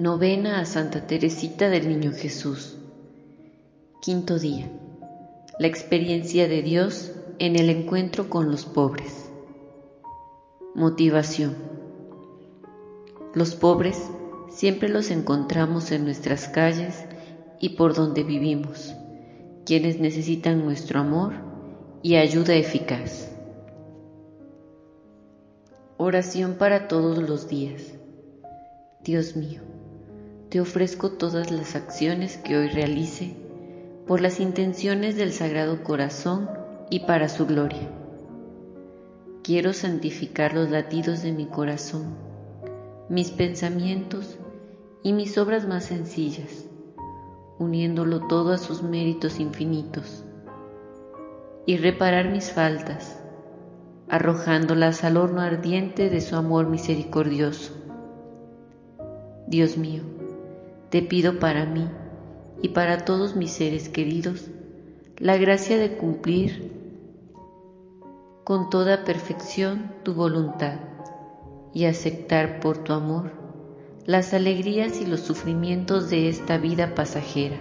Novena a Santa Teresita del Niño Jesús. Quinto día. La experiencia de Dios en el encuentro con los pobres. Motivación. Los pobres siempre los encontramos en nuestras calles y por donde vivimos, quienes necesitan nuestro amor y ayuda eficaz. Oración para todos los días. Dios mío te ofrezco todas las acciones que hoy realice por las intenciones del Sagrado Corazón y para su gloria. Quiero santificar los latidos de mi corazón, mis pensamientos y mis obras más sencillas, uniéndolo todo a sus méritos infinitos, y reparar mis faltas, arrojándolas al horno ardiente de su amor misericordioso. Dios mío, te pido para mí y para todos mis seres queridos la gracia de cumplir con toda perfección tu voluntad y aceptar por tu amor las alegrías y los sufrimientos de esta vida pasajera,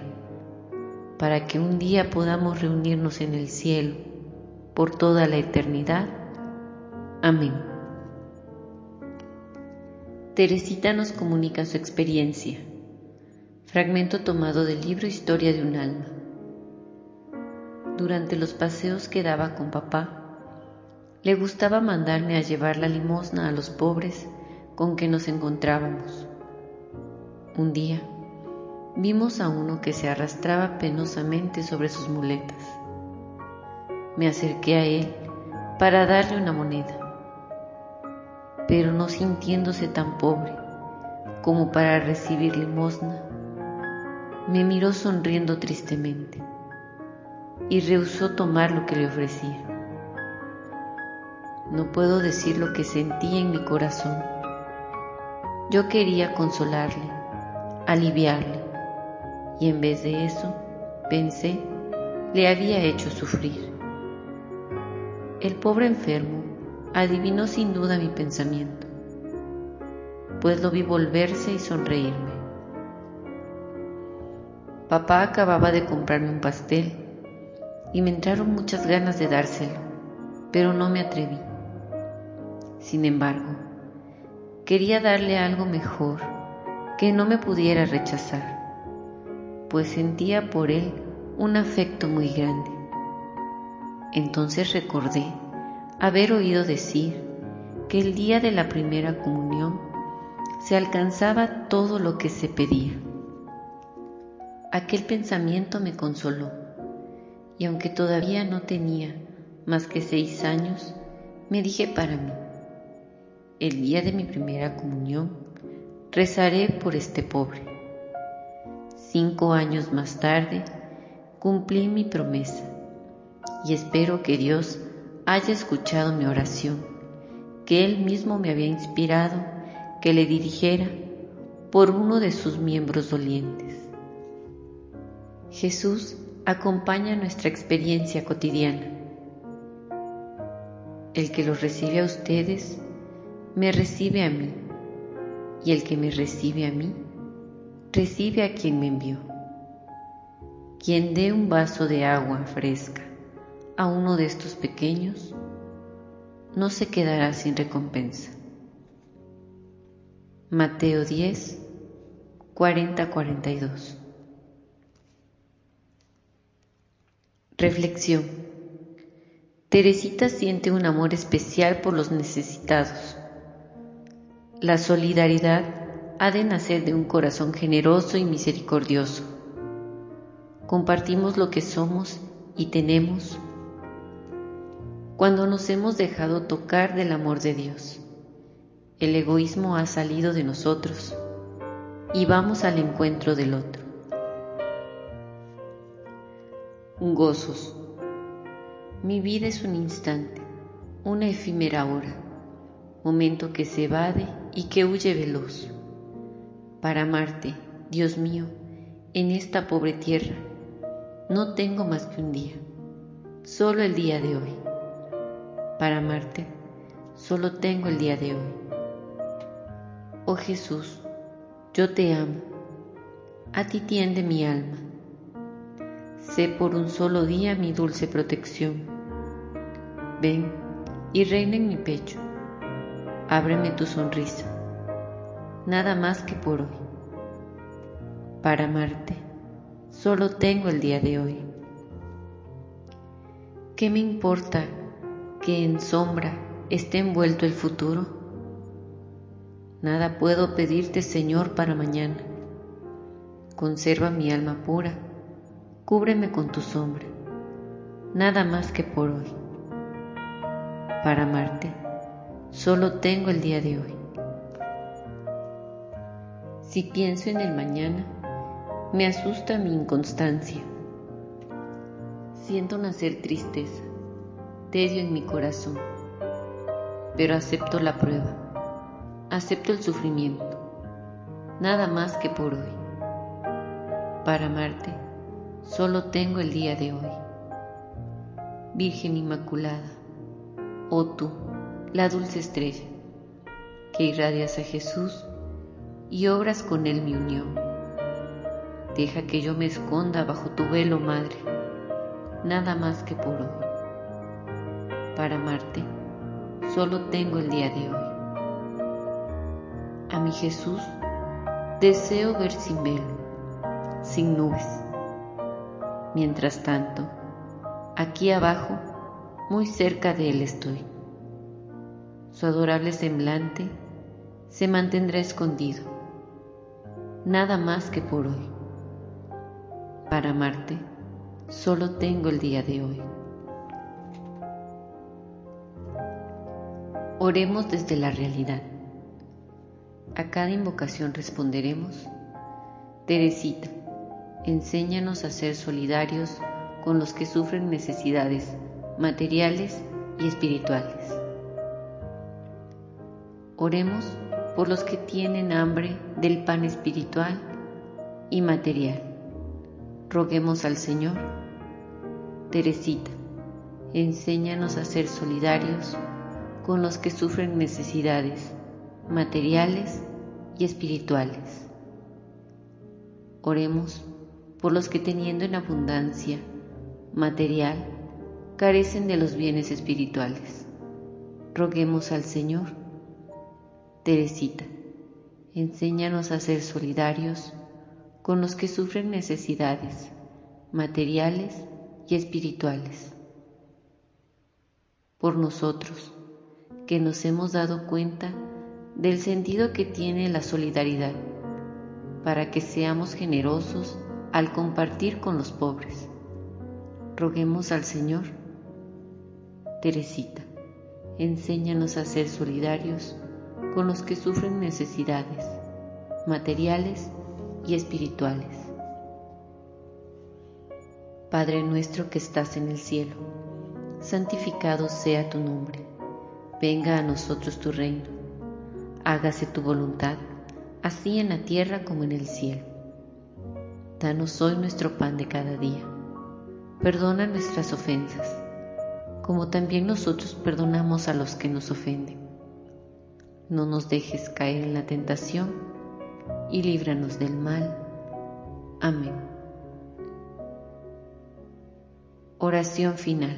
para que un día podamos reunirnos en el cielo por toda la eternidad. Amén. Teresita nos comunica su experiencia. Fragmento tomado del libro Historia de un alma. Durante los paseos que daba con papá, le gustaba mandarme a llevar la limosna a los pobres con que nos encontrábamos. Un día vimos a uno que se arrastraba penosamente sobre sus muletas. Me acerqué a él para darle una moneda, pero no sintiéndose tan pobre como para recibir limosna, me miró sonriendo tristemente y rehusó tomar lo que le ofrecía. No puedo decir lo que sentí en mi corazón. Yo quería consolarle, aliviarle, y en vez de eso, pensé, le había hecho sufrir. El pobre enfermo adivinó sin duda mi pensamiento, pues lo vi volverse y sonreírme. Papá acababa de comprarme un pastel y me entraron muchas ganas de dárselo, pero no me atreví. Sin embargo, quería darle algo mejor que no me pudiera rechazar, pues sentía por él un afecto muy grande. Entonces recordé haber oído decir que el día de la primera comunión se alcanzaba todo lo que se pedía. Aquel pensamiento me consoló, y aunque todavía no tenía más que seis años, me dije para mí, el día de mi primera comunión, rezaré por este pobre. Cinco años más tarde, cumplí mi promesa y espero que Dios haya escuchado mi oración, que Él mismo me había inspirado que le dirigiera por uno de sus miembros dolientes. Jesús acompaña nuestra experiencia cotidiana. El que los recibe a ustedes, me recibe a mí, y el que me recibe a mí, recibe a quien me envió. Quien dé un vaso de agua fresca a uno de estos pequeños, no se quedará sin recompensa. Mateo 10, 40-42 Reflexión. Teresita siente un amor especial por los necesitados. La solidaridad ha de nacer de un corazón generoso y misericordioso. Compartimos lo que somos y tenemos cuando nos hemos dejado tocar del amor de Dios. El egoísmo ha salido de nosotros y vamos al encuentro del otro. Gozos. Mi vida es un instante, una efímera hora, momento que se evade y que huye veloz. Para amarte, Dios mío, en esta pobre tierra, no tengo más que un día, solo el día de hoy. Para amarte, solo tengo el día de hoy. Oh Jesús, Yo te amo, a ti tiende mi alma. Sé por un solo día mi dulce protección. Ven y reina en mi pecho. Ábreme tu sonrisa, nada más que por hoy. Para amarte, solo tengo el día de hoy. ¿Qué me importa que en sombra esté envuelto el futuro? Nada puedo pedirte, Señor, para mañana. Conserva mi alma pura, cúbreme con tu sombra, nada más que por hoy. Para amarte, solo tengo el día de hoy. Si pienso en el mañana, me asusta mi inconstancia. Siento nacer tristeza, tedio en mi corazón, pero acepto la prueba, acepto el sufrimiento, nada más que por hoy. Para amarte, solo tengo el día de hoy. Virgen Inmaculada, oh tú, la dulce estrella, que irradias a Jesús y obras con él mi unión. Deja que yo me esconda bajo tu velo, Madre nada más que por hoy. Para amarte, solo tengo el día de hoy. A mi Jesús deseo ver sin velo, sin nubes. Mientras tanto, aquí abajo, muy cerca de Él estoy. Su adorable semblante se mantendrá escondido, nada más que por hoy. Para amarte, Solo tengo el día de hoy. Oremos desde la realidad. A cada invocación responderemos, Teresita, enséñanos a ser solidarios con los que sufren necesidades materiales y espirituales. Oremos por los que tienen hambre del pan espiritual y material. Roguemos al Señor Teresita, enséñanos a ser solidarios con los que sufren necesidades materiales y espirituales. Oremos por los que teniendo en abundancia material carecen de los bienes espirituales. Roguemos al Señor. Teresita, enséñanos a ser solidarios con los que sufren necesidades materiales y espirituales. Por nosotros, que nos hemos dado cuenta del sentido que tiene la solidaridad, para que seamos generosos al compartir con los pobres. Roguemos al Señor. Teresita, enséñanos a ser solidarios con los que sufren necesidades materiales y espirituales. Padre nuestro que estás en el cielo, santificado sea tu nombre, venga a nosotros tu reino, hágase tu voluntad, así en la tierra como en el cielo. Danos hoy nuestro pan de cada día, perdona nuestras ofensas, como también nosotros perdonamos a los que nos ofenden. No nos dejes caer en la tentación y líbranos del mal. Amén. Oración final.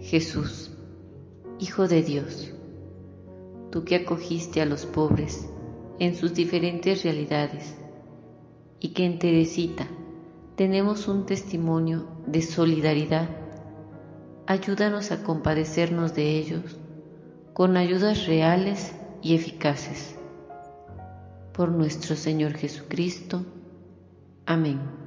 Jesús, Hijo de Dios, tú que acogiste a los pobres en sus diferentes realidades y que en Teresita tenemos un testimonio de solidaridad, ayúdanos a compadecernos de ellos con ayudas reales y eficaces. Por nuestro Señor Jesucristo. Amén.